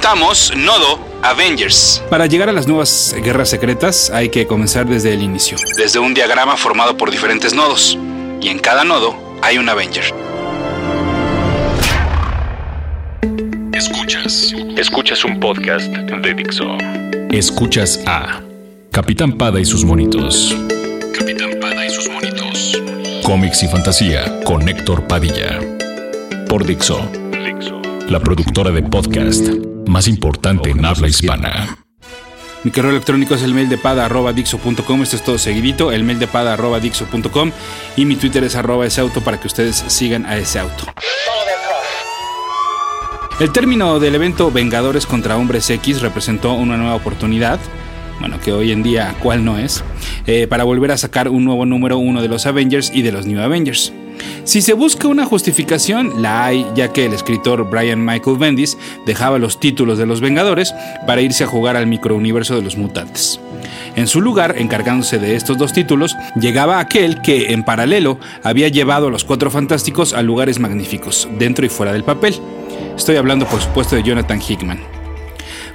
presentamos Nodo Avengers. Para llegar a las nuevas guerras secretas hay que comenzar desde el inicio. Desde un diagrama formado por diferentes nodos. Y en cada nodo hay un Avenger. Escuchas. Escuchas un podcast de Dixo. Escuchas a Capitán Pada y sus monitos. Capitán Pada y sus monitos. Cómics y fantasía con Héctor Padilla. Por Dixo, Dixo. la productora de podcast más importante en habla hispana. Mi correo electrónico es el mail de pada arroba dixo.com. Esto es todo seguidito. El mail de pada arroba dixo.com. Y mi Twitter es arroba ese auto para que ustedes sigan a ese auto. El término del evento Vengadores contra Hombres X representó una nueva oportunidad, bueno, que hoy en día cuál no es, eh, para volver a sacar un nuevo número uno de los Avengers y de los New Avengers. Si se busca una justificación, la hay, ya que el escritor Brian Michael Bendis dejaba los títulos de los Vengadores para irse a jugar al microuniverso de los mutantes. En su lugar, encargándose de estos dos títulos, llegaba aquel que, en paralelo, había llevado a los Cuatro Fantásticos a lugares magníficos, dentro y fuera del papel. Estoy hablando, por supuesto, de Jonathan Hickman.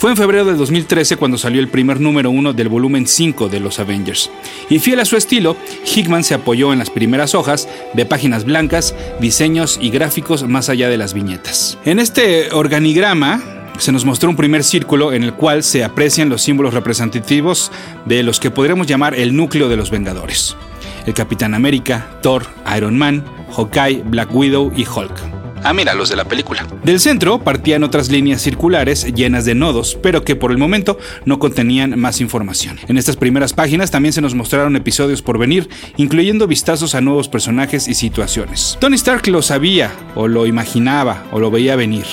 Fue en febrero del 2013 cuando salió el primer número uno del volumen 5 de los Avengers. Y fiel a su estilo, Hickman se apoyó en las primeras hojas de páginas blancas, diseños y gráficos más allá de las viñetas. En este organigrama se nos mostró un primer círculo en el cual se aprecian los símbolos representativos de los que podríamos llamar el núcleo de los Vengadores. El Capitán América, Thor, Iron Man, Hawkeye, Black Widow y Hulk. Ah, mira, los de la película. Del centro partían otras líneas circulares llenas de nodos, pero que por el momento no contenían más información. En estas primeras páginas también se nos mostraron episodios por venir, incluyendo vistazos a nuevos personajes y situaciones. Tony Stark lo sabía, o lo imaginaba, o lo veía venir.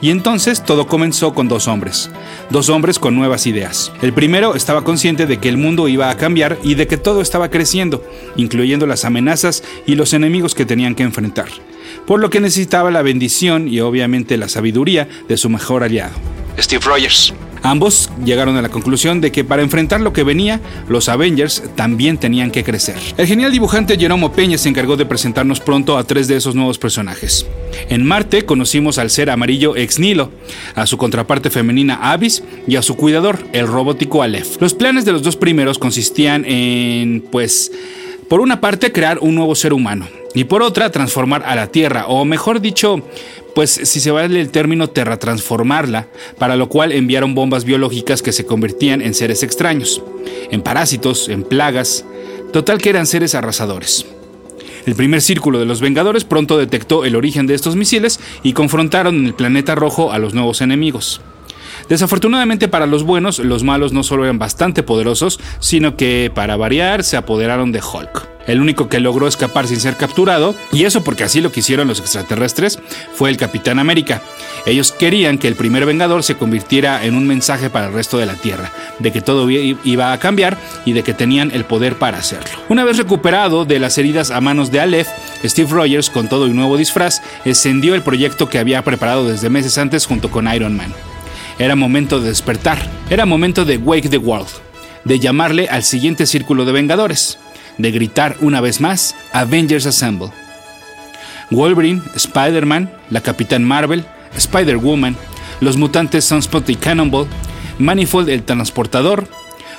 Y entonces todo comenzó con dos hombres, dos hombres con nuevas ideas. El primero estaba consciente de que el mundo iba a cambiar y de que todo estaba creciendo, incluyendo las amenazas y los enemigos que tenían que enfrentar por lo que necesitaba la bendición y obviamente la sabiduría de su mejor aliado. Steve Rogers. Ambos llegaron a la conclusión de que para enfrentar lo que venía, los Avengers también tenían que crecer. El genial dibujante Jeromo Peña se encargó de presentarnos pronto a tres de esos nuevos personajes. En Marte conocimos al ser amarillo Ex Nilo, a su contraparte femenina Abyss y a su cuidador, el robótico Aleph. Los planes de los dos primeros consistían en, pues, por una parte, crear un nuevo ser humano, y por otra, transformar a la Tierra, o mejor dicho, pues si se vale el término Terra transformarla, para lo cual enviaron bombas biológicas que se convertían en seres extraños, en parásitos, en plagas, total que eran seres arrasadores. El primer círculo de los Vengadores pronto detectó el origen de estos misiles y confrontaron en el planeta rojo a los nuevos enemigos. Desafortunadamente para los buenos, los malos no solo eran bastante poderosos, sino que, para variar, se apoderaron de Hulk. El único que logró escapar sin ser capturado, y eso porque así lo quisieron los extraterrestres, fue el Capitán América. Ellos querían que el primer Vengador se convirtiera en un mensaje para el resto de la Tierra, de que todo iba a cambiar y de que tenían el poder para hacerlo. Una vez recuperado de las heridas a manos de Aleph, Steve Rogers, con todo un nuevo disfraz, encendió el proyecto que había preparado desde meses antes junto con Iron Man. Era momento de despertar, era momento de wake the world, de llamarle al siguiente círculo de Vengadores, de gritar una vez más Avengers Assemble. Wolverine, Spider-Man, la Capitán Marvel, Spider-Woman, los mutantes Sunspot y Cannonball, Manifold el transportador,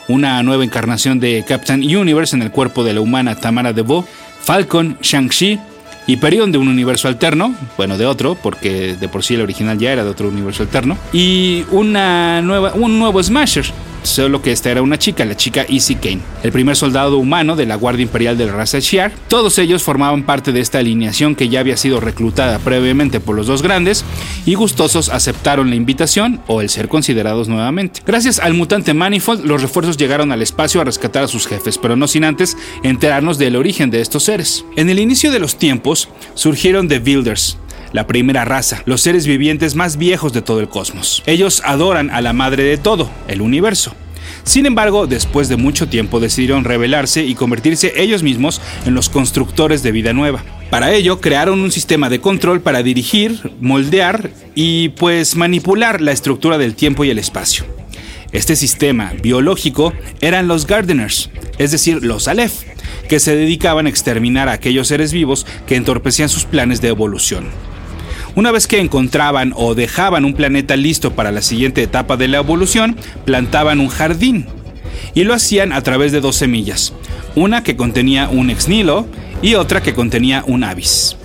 una nueva encarnación de Captain Universe en el cuerpo de la humana Tamara DeVoe, Falcon, Shang-Chi, Hyperion de un universo alterno, bueno, de otro, porque de por sí el original ya era de otro universo alterno, y una nueva, un nuevo Smasher, solo que esta era una chica, la chica Easy Kane, el primer soldado humano de la Guardia Imperial de la raza Shiar. Todos ellos formaban parte de esta alineación que ya había sido reclutada previamente por los dos grandes y gustosos aceptaron la invitación o el ser considerados nuevamente. Gracias al mutante Manifold, los refuerzos llegaron al espacio a rescatar a sus jefes, pero no sin antes enterarnos del origen de estos seres. En el inicio de los tiempos surgieron The Builders, la primera raza, los seres vivientes más viejos de todo el cosmos. Ellos adoran a la madre de todo, el universo. Sin embargo, después de mucho tiempo decidieron rebelarse y convertirse ellos mismos en los constructores de vida nueva. Para ello, crearon un sistema de control para dirigir, moldear y pues manipular la estructura del tiempo y el espacio. Este sistema biológico eran los Gardeners, es decir, los Aleph, que se dedicaban a exterminar a aquellos seres vivos que entorpecían sus planes de evolución. Una vez que encontraban o dejaban un planeta listo para la siguiente etapa de la evolución, plantaban un jardín. Y lo hacían a través de dos semillas, una que contenía un ex nihilo y otra que contenía un avis.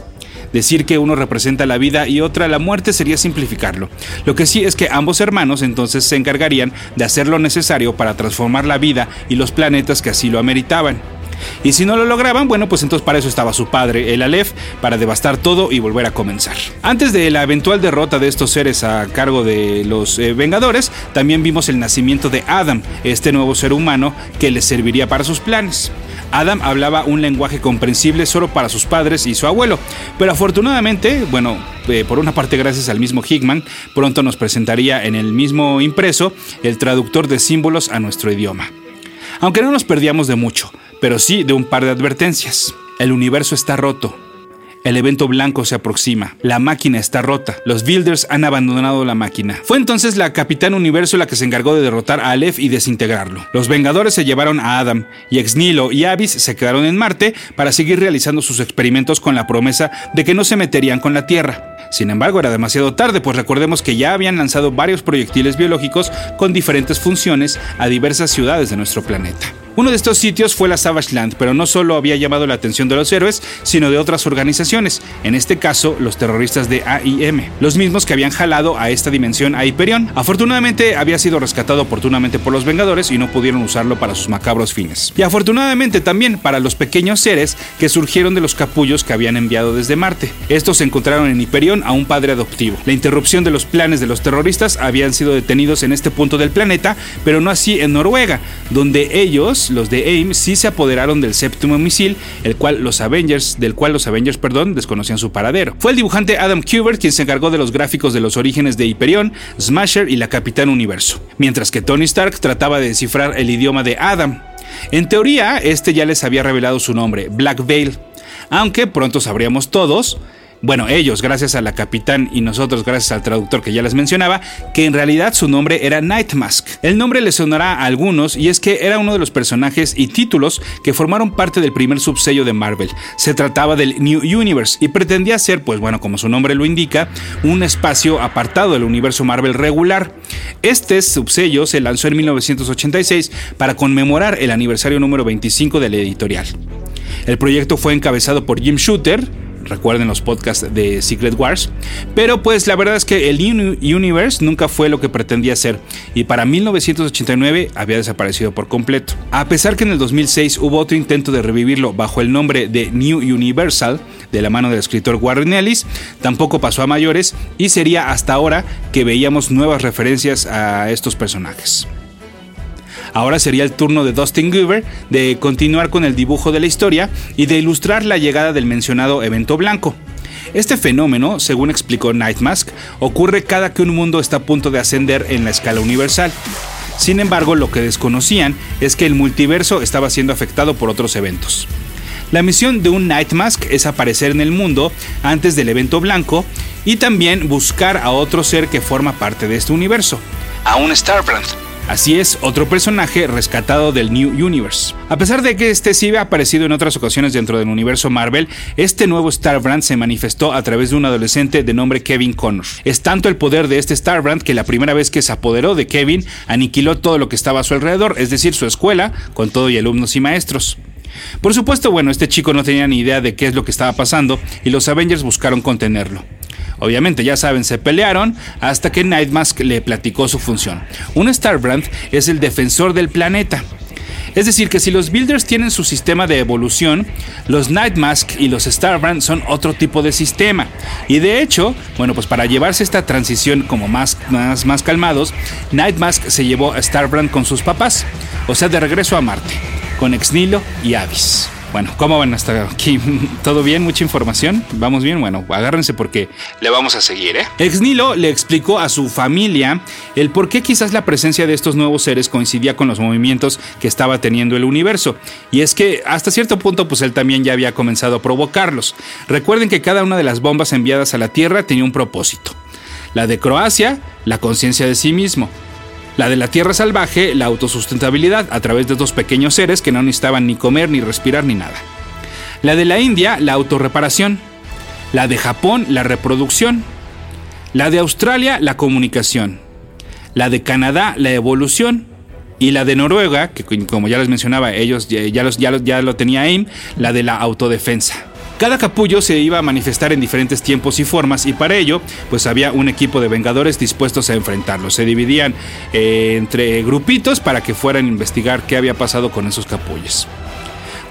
Decir que uno representa la vida y otra la muerte sería simplificarlo. Lo que sí es que ambos hermanos entonces se encargarían de hacer lo necesario para transformar la vida y los planetas que así lo ameritaban. Y si no lo lograban, bueno, pues entonces para eso estaba su padre, el Aleph, para devastar todo y volver a comenzar. Antes de la eventual derrota de estos seres a cargo de los eh, Vengadores, también vimos el nacimiento de Adam, este nuevo ser humano que les serviría para sus planes. Adam hablaba un lenguaje comprensible solo para sus padres y su abuelo, pero afortunadamente, bueno, eh, por una parte gracias al mismo Hickman, pronto nos presentaría en el mismo impreso el traductor de símbolos a nuestro idioma. Aunque no nos perdíamos de mucho, pero sí de un par de advertencias. El universo está roto, el evento blanco se aproxima. La máquina está rota. Los Builders han abandonado la máquina. Fue entonces la Capitán Universo la que se encargó de derrotar a Aleph y desintegrarlo. Los Vengadores se llevaron a Adam y Ex Nihilo y Abyss se quedaron en Marte para seguir realizando sus experimentos con la promesa de que no se meterían con la Tierra. Sin embargo, era demasiado tarde, pues recordemos que ya habían lanzado varios proyectiles biológicos con diferentes funciones a diversas ciudades de nuestro planeta. Uno de estos sitios fue la Savage Land, pero no solo había llamado la atención de los héroes, sino de otras organizaciones, en este caso los terroristas de AIM, los mismos que habían jalado a esta dimensión a Hyperion. Afortunadamente había sido rescatado oportunamente por los Vengadores y no pudieron usarlo para sus macabros fines. Y afortunadamente también para los pequeños seres que surgieron de los capullos que habían enviado desde Marte. Estos encontraron en Hyperion a un padre adoptivo. La interrupción de los planes de los terroristas habían sido detenidos en este punto del planeta, pero no así en Noruega, donde ellos los de AIM, sí se apoderaron del séptimo misil, el cual los Avengers, del cual los Avengers, perdón, desconocían su paradero. Fue el dibujante Adam Kubert quien se encargó de los gráficos de los orígenes de Hyperion, Smasher y la Capitán Universo, mientras que Tony Stark trataba de descifrar el idioma de Adam. En teoría, este ya les había revelado su nombre, Black Veil, aunque pronto sabríamos todos bueno, ellos gracias a la capitán y nosotros gracias al traductor que ya les mencionaba, que en realidad su nombre era Nightmask. El nombre le sonará a algunos y es que era uno de los personajes y títulos que formaron parte del primer subsello de Marvel. Se trataba del New Universe y pretendía ser, pues bueno, como su nombre lo indica, un espacio apartado del universo Marvel regular. Este subsello se lanzó en 1986 para conmemorar el aniversario número 25 de la editorial. El proyecto fue encabezado por Jim Shooter, recuerden los podcasts de Secret Wars. Pero pues la verdad es que el Universe nunca fue lo que pretendía ser y para 1989 había desaparecido por completo. A pesar que en el 2006 hubo otro intento de revivirlo bajo el nombre de New Universal, de la mano del escritor Warren Ellis, tampoco pasó a mayores y sería hasta ahora que veíamos nuevas referencias a estos personajes. Ahora sería el turno de Dustin Goober de continuar con el dibujo de la historia y de ilustrar la llegada del mencionado evento blanco. Este fenómeno, según explicó Nightmask, ocurre cada que un mundo está a punto de ascender en la escala universal. Sin embargo, lo que desconocían es que el multiverso estaba siendo afectado por otros eventos. La misión de un Nightmask es aparecer en el mundo antes del evento blanco y también buscar a otro ser que forma parte de este universo. A un Starbrand, Así es, otro personaje rescatado del New Universe. A pesar de que este sí había aparecido en otras ocasiones dentro del universo Marvel, este nuevo Starbrand se manifestó a través de un adolescente de nombre Kevin Connor. Es tanto el poder de este Starbrand que la primera vez que se apoderó de Kevin aniquiló todo lo que estaba a su alrededor, es decir, su escuela, con todo y alumnos y maestros. Por supuesto, bueno, este chico no tenía ni idea de qué es lo que estaba pasando y los Avengers buscaron contenerlo. Obviamente, ya saben, se pelearon hasta que Nightmask le platicó su función. Un Starbrand es el defensor del planeta. Es decir, que si los Builders tienen su sistema de evolución, los Nightmask y los Starbrand son otro tipo de sistema. Y de hecho, bueno, pues para llevarse esta transición como más, más, más calmados, Nightmask se llevó a Starbrand con sus papás, o sea, de regreso a Marte, con Exnilo y Avis. Bueno, ¿cómo van hasta aquí? ¿Todo bien? ¿Mucha información? ¿Vamos bien? Bueno, agárrense porque le vamos a seguir, ¿eh? Ex Nilo le explicó a su familia el por qué quizás la presencia de estos nuevos seres coincidía con los movimientos que estaba teniendo el universo. Y es que hasta cierto punto pues él también ya había comenzado a provocarlos. Recuerden que cada una de las bombas enviadas a la Tierra tenía un propósito. La de Croacia, la conciencia de sí mismo. La de la tierra salvaje, la autosustentabilidad a través de dos pequeños seres que no necesitaban ni comer, ni respirar, ni nada. La de la India, la autorreparación. La de Japón, la reproducción. La de Australia, la comunicación. La de Canadá, la evolución. Y la de Noruega, que como ya les mencionaba, ellos ya, los, ya, ya lo tenía AIM, la de la autodefensa. Cada capullo se iba a manifestar en diferentes tiempos y formas y para ello pues había un equipo de vengadores dispuestos a enfrentarlos. Se dividían eh, entre grupitos para que fueran a investigar qué había pasado con esos capullos.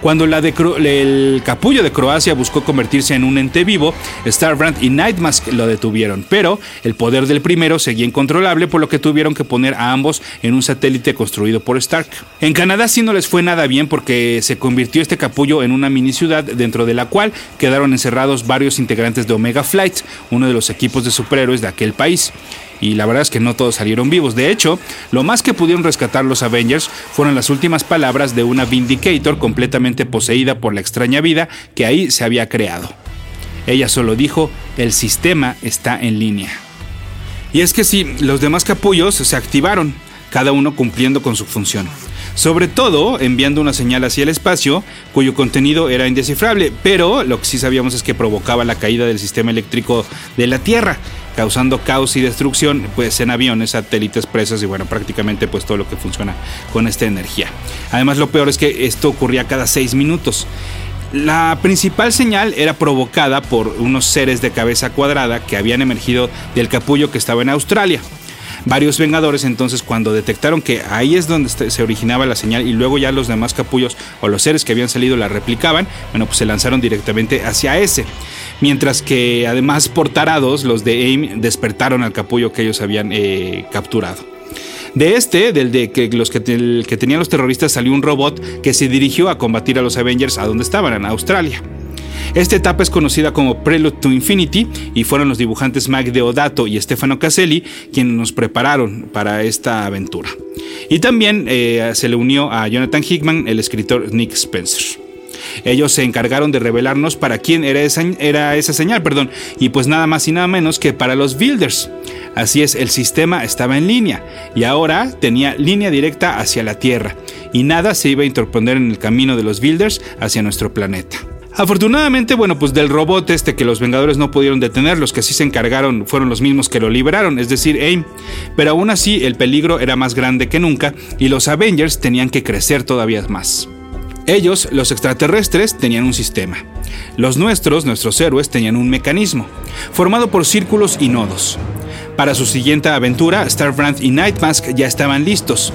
Cuando el capullo de Croacia buscó convertirse en un ente vivo, Starbrand y Nightmask lo detuvieron, pero el poder del primero seguía incontrolable, por lo que tuvieron que poner a ambos en un satélite construido por Stark. En Canadá sí no les fue nada bien porque se convirtió este capullo en una mini ciudad dentro de la cual quedaron encerrados varios integrantes de Omega Flight, uno de los equipos de superhéroes de aquel país y la verdad es que no todos salieron vivos. De hecho, lo más que pudieron rescatar los Avengers fueron las últimas palabras de una Vindicator completamente poseída por la extraña vida que ahí se había creado. Ella solo dijo, el sistema está en línea. Y es que sí, los demás capullos se activaron, cada uno cumpliendo con su función. Sobre todo enviando una señal hacia el espacio cuyo contenido era indescifrable, pero lo que sí sabíamos es que provocaba la caída del sistema eléctrico de la Tierra, causando caos y destrucción pues en aviones, satélites, presas y bueno, prácticamente pues todo lo que funciona con esta energía. Además lo peor es que esto ocurría cada seis minutos. La principal señal era provocada por unos seres de cabeza cuadrada que habían emergido del capullo que estaba en Australia. Varios Vengadores entonces cuando detectaron que ahí es donde se originaba la señal y luego ya los demás capullos o los seres que habían salido la replicaban, bueno pues se lanzaron directamente hacia ese mientras que además por tarados los de AIM despertaron al capullo que ellos habían eh, capturado. De este, del de que los que, tenían los terroristas, salió un robot que se dirigió a combatir a los Avengers a donde estaban, en Australia. Esta etapa es conocida como Prelude to Infinity y fueron los dibujantes Mike Deodato y Stefano Caselli quienes nos prepararon para esta aventura. Y también eh, se le unió a Jonathan Hickman el escritor Nick Spencer. Ellos se encargaron de revelarnos para quién era esa, era esa señal, perdón, y pues nada más y nada menos que para los builders. Así es, el sistema estaba en línea y ahora tenía línea directa hacia la Tierra y nada se iba a interponer en el camino de los builders hacia nuestro planeta. Afortunadamente, bueno, pues del robot este que los Vengadores no pudieron detener, los que sí se encargaron fueron los mismos que lo liberaron, es decir, AIM. Pero aún así el peligro era más grande que nunca y los Avengers tenían que crecer todavía más. Ellos, los extraterrestres, tenían un sistema. Los nuestros, nuestros héroes, tenían un mecanismo, formado por círculos y nodos. Para su siguiente aventura, Starbrand y Nightmask ya estaban listos,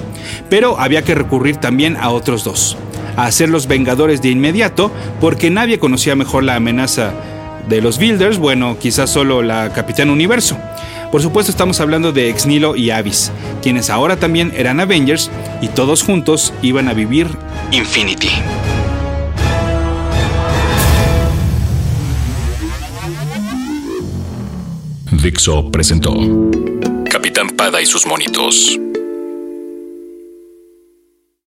pero había que recurrir también a otros dos, a ser los Vengadores de inmediato, porque nadie conocía mejor la amenaza de los Builders, bueno, quizás solo la Capitán Universo. Por supuesto estamos hablando de Exnilo y Avis, quienes ahora también eran Avengers y todos juntos iban a vivir Infinity. Dixo presentó Capitán Pada y sus monitos.